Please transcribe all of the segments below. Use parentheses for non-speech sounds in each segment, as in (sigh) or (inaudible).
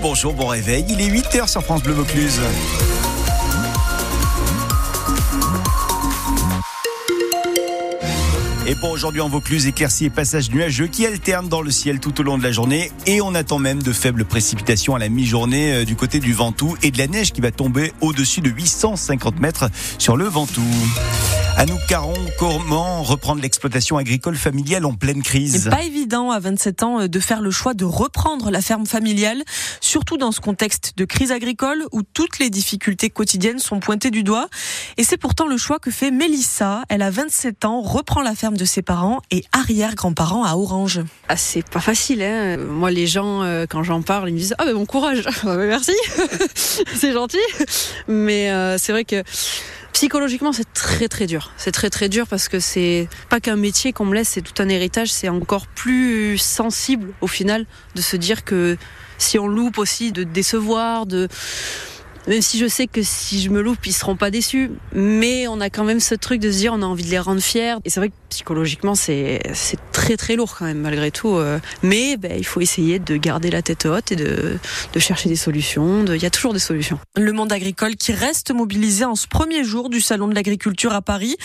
Bonjour, bon réveil. Il est 8h sur France Bleu Vaucluse. Et pour aujourd'hui en Vaucluse, éclaircies et passages nuageux qui alternent dans le ciel tout au long de la journée. Et on attend même de faibles précipitations à la mi-journée euh, du côté du Ventoux et de la neige qui va tomber au-dessus de 850 mètres sur le Ventoux. Anouk Caron, comment reprendre l'exploitation agricole familiale en pleine crise C'est pas évident à 27 ans euh, de faire le choix de reprendre la ferme familiale, surtout dans ce contexte de crise agricole où toutes les difficultés quotidiennes sont pointées du doigt. Et c'est pourtant le choix que fait Mélissa. Elle a 27 ans, reprend la ferme de ses parents et arrière-grands-parents à Orange. Ah, c'est pas facile. Hein. Moi, les gens, euh, quand j'en parle, ils me disent Ah, ben bon courage. Ah, ben, merci, (laughs) c'est gentil. Mais euh, c'est vrai que Psychologiquement, c'est très très dur. C'est très très dur parce que c'est pas qu'un métier qu'on me laisse, c'est tout un héritage. C'est encore plus sensible au final de se dire que si on loupe aussi, de décevoir, de même si je sais que si je me loupe, ils seront pas déçus. Mais on a quand même ce truc de se dire, on a envie de les rendre fiers. Et c'est vrai que psychologiquement, c'est très très lourd quand même, malgré tout. Euh. Mais ben, il faut essayer de garder la tête haute et de, de chercher des solutions. Il y a toujours des solutions. Le monde agricole qui reste mobilisé en ce premier jour du Salon de l'agriculture à Paris.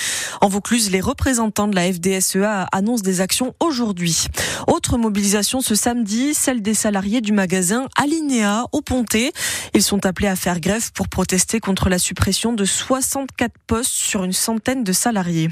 En Vaucluse, les représentants de la FDSEA annoncent des actions aujourd'hui. Autre mobilisation ce samedi, celle des salariés du magasin Alinéa au Pontet. Ils sont appelés à faire grève pour protester contre la suppression de 64 postes sur une centaine de salariés.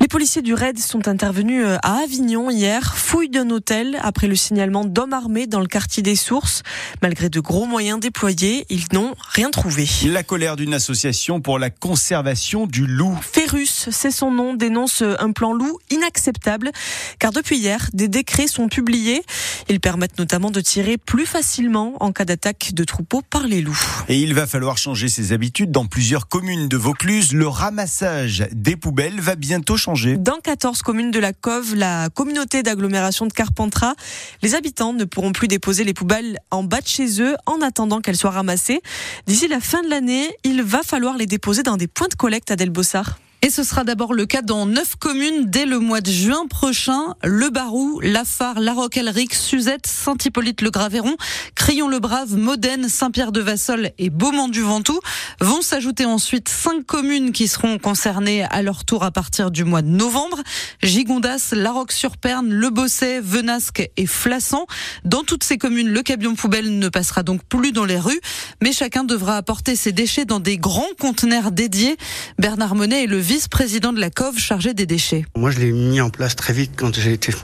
Les policiers du RAID sont intervenus euh, à Avignon hier, fouille d'un hôtel après le signalement d'hommes armés dans le quartier des Sources. Malgré de gros moyens déployés, ils n'ont rien trouvé. La colère d'une association pour la conservation du loup. C'est son nom, dénonce un plan loup inacceptable car depuis hier, des décrets sont publiés. Ils permettent notamment de tirer plus facilement en cas d'attaque de troupeaux par les loups. Et il va falloir changer ses habitudes dans plusieurs communes de Vaucluse. Le ramassage des poubelles va bientôt changer. Dans 14 communes de la Cove, la communauté d'agglomération de Carpentras, les habitants ne pourront plus déposer les poubelles en bas de chez eux en attendant qu'elles soient ramassées. D'ici la fin de l'année, il va falloir les déposer dans des points de collecte à Delbossard. Et ce sera d'abord le cas dans neuf communes dès le mois de juin prochain. Le Barou, Lafare, La Roque-Elric, Suzette, Saint-Hippolyte-le-Graveyron, Crillon-le-Brave, Modène, Saint-Pierre-de-Vassol et Beaumont-du-Ventoux. Vont s'ajouter ensuite cinq communes qui seront concernées à leur tour à partir du mois de novembre. Gigondas, La Roque-sur-Perne, Le Bosset, Venasque et Flassan. Dans toutes ces communes, le camion poubelle ne passera donc plus dans les rues, mais chacun devra apporter ses déchets dans des grands conteneurs dédiés. Bernard Monet est le vice-président de la COV chargé des déchets. Moi, je l'ai mis en place très vite quand j'ai été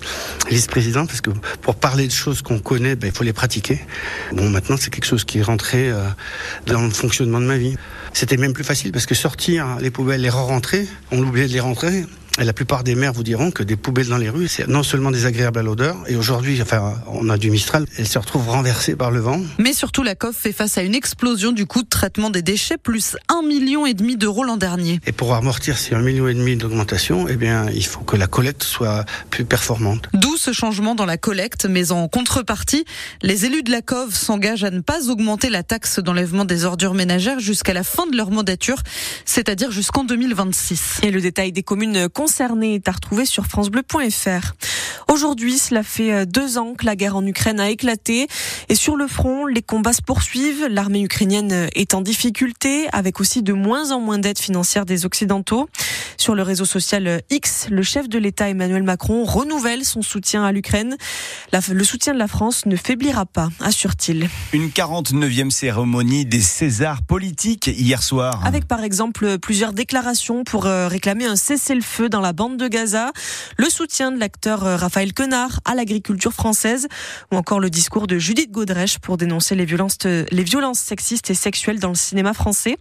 vice-président, parce que pour parler de choses qu'on connaît, ben, il faut les pratiquer. Bon, maintenant, c'est quelque chose qui est rentré euh, dans le fonctionnement de ma vie. C'était même plus facile parce que sortir les poubelles, les re-rentrer, on oubliait de les rentrer. Et la plupart des maires vous diront que des poubelles dans les rues, c'est non seulement désagréable à l'odeur, et aujourd'hui, enfin, on a du Mistral, elles se retrouvent renversées par le vent. Mais surtout, la COF fait face à une explosion du coût de traitement des déchets, plus un million et demi d'euros l'an dernier. Et pour amortir ces un million et demi d'augmentation, eh bien, il faut que la collecte soit plus performante. D'où ce changement dans la collecte, mais en contrepartie, les élus de la COV s'engagent à ne pas augmenter la taxe d'enlèvement des ordures ménagères jusqu'à la fin de leur mandature, c'est-à-dire jusqu'en 2026. Et le détail des communes concerné est à retrouver sur francebleu.fr. Aujourd'hui, cela fait euh, deux ans que la guerre en Ukraine a éclaté et sur le front, les combats se poursuivent. L'armée ukrainienne est en difficulté avec aussi de moins en moins d'aide financière des Occidentaux. Sur le réseau social X, le chef de l'État Emmanuel Macron renouvelle son soutien à l'Ukraine. Le soutien de la France ne faiblira pas, assure-t-il. Une 49e cérémonie des Césars politiques hier soir. Avec par exemple plusieurs déclarations pour euh, réclamer un cessez-le-feu dans la bande de Gaza, le soutien de l'acteur euh, Raphaël Quenard à l'agriculture française ou encore le discours de Judith Godrèche pour dénoncer les violences, les violences sexistes et sexuelles dans le cinéma français.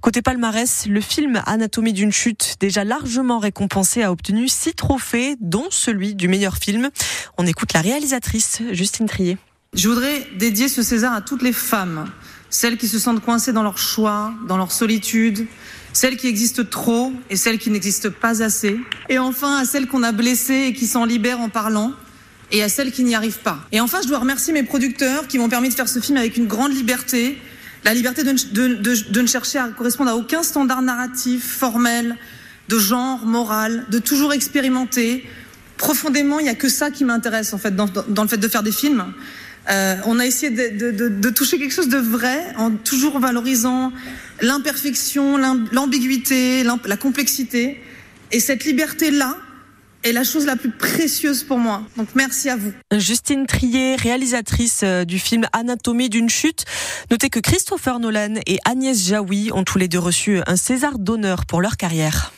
Côté palmarès, le film Anatomie d'une chute, déjà largement récompensé, a obtenu six trophées, dont celui du meilleur film. On écoute la réalisatrice Justine Trier. Je voudrais dédier ce César à toutes les femmes, celles qui se sentent coincées dans leur choix, dans leur solitude, celles qui existent trop et celles qui n'existent pas assez, et enfin à celles qu'on a blessées et qui s'en libèrent en parlant, et à celles qui n'y arrivent pas. Et enfin, je dois remercier mes producteurs qui m'ont permis de faire ce film avec une grande liberté, la liberté de, de, de, de ne chercher à correspondre à aucun standard narratif, formel, de genre, moral, de toujours expérimenter. Profondément, il n'y a que ça qui m'intéresse en fait dans, dans, le fait de faire des films. Euh, on a essayé de, de, toucher quelque chose de vrai en toujours valorisant l'imperfection, l'ambiguïté, la complexité. Et cette liberté-là, est la chose la plus précieuse pour moi. Donc merci à vous. Justine Trier, réalisatrice euh, du film Anatomie d'une chute. Notez que Christopher Nolan et Agnès Jaoui ont tous les deux reçu un César d'honneur pour leur carrière.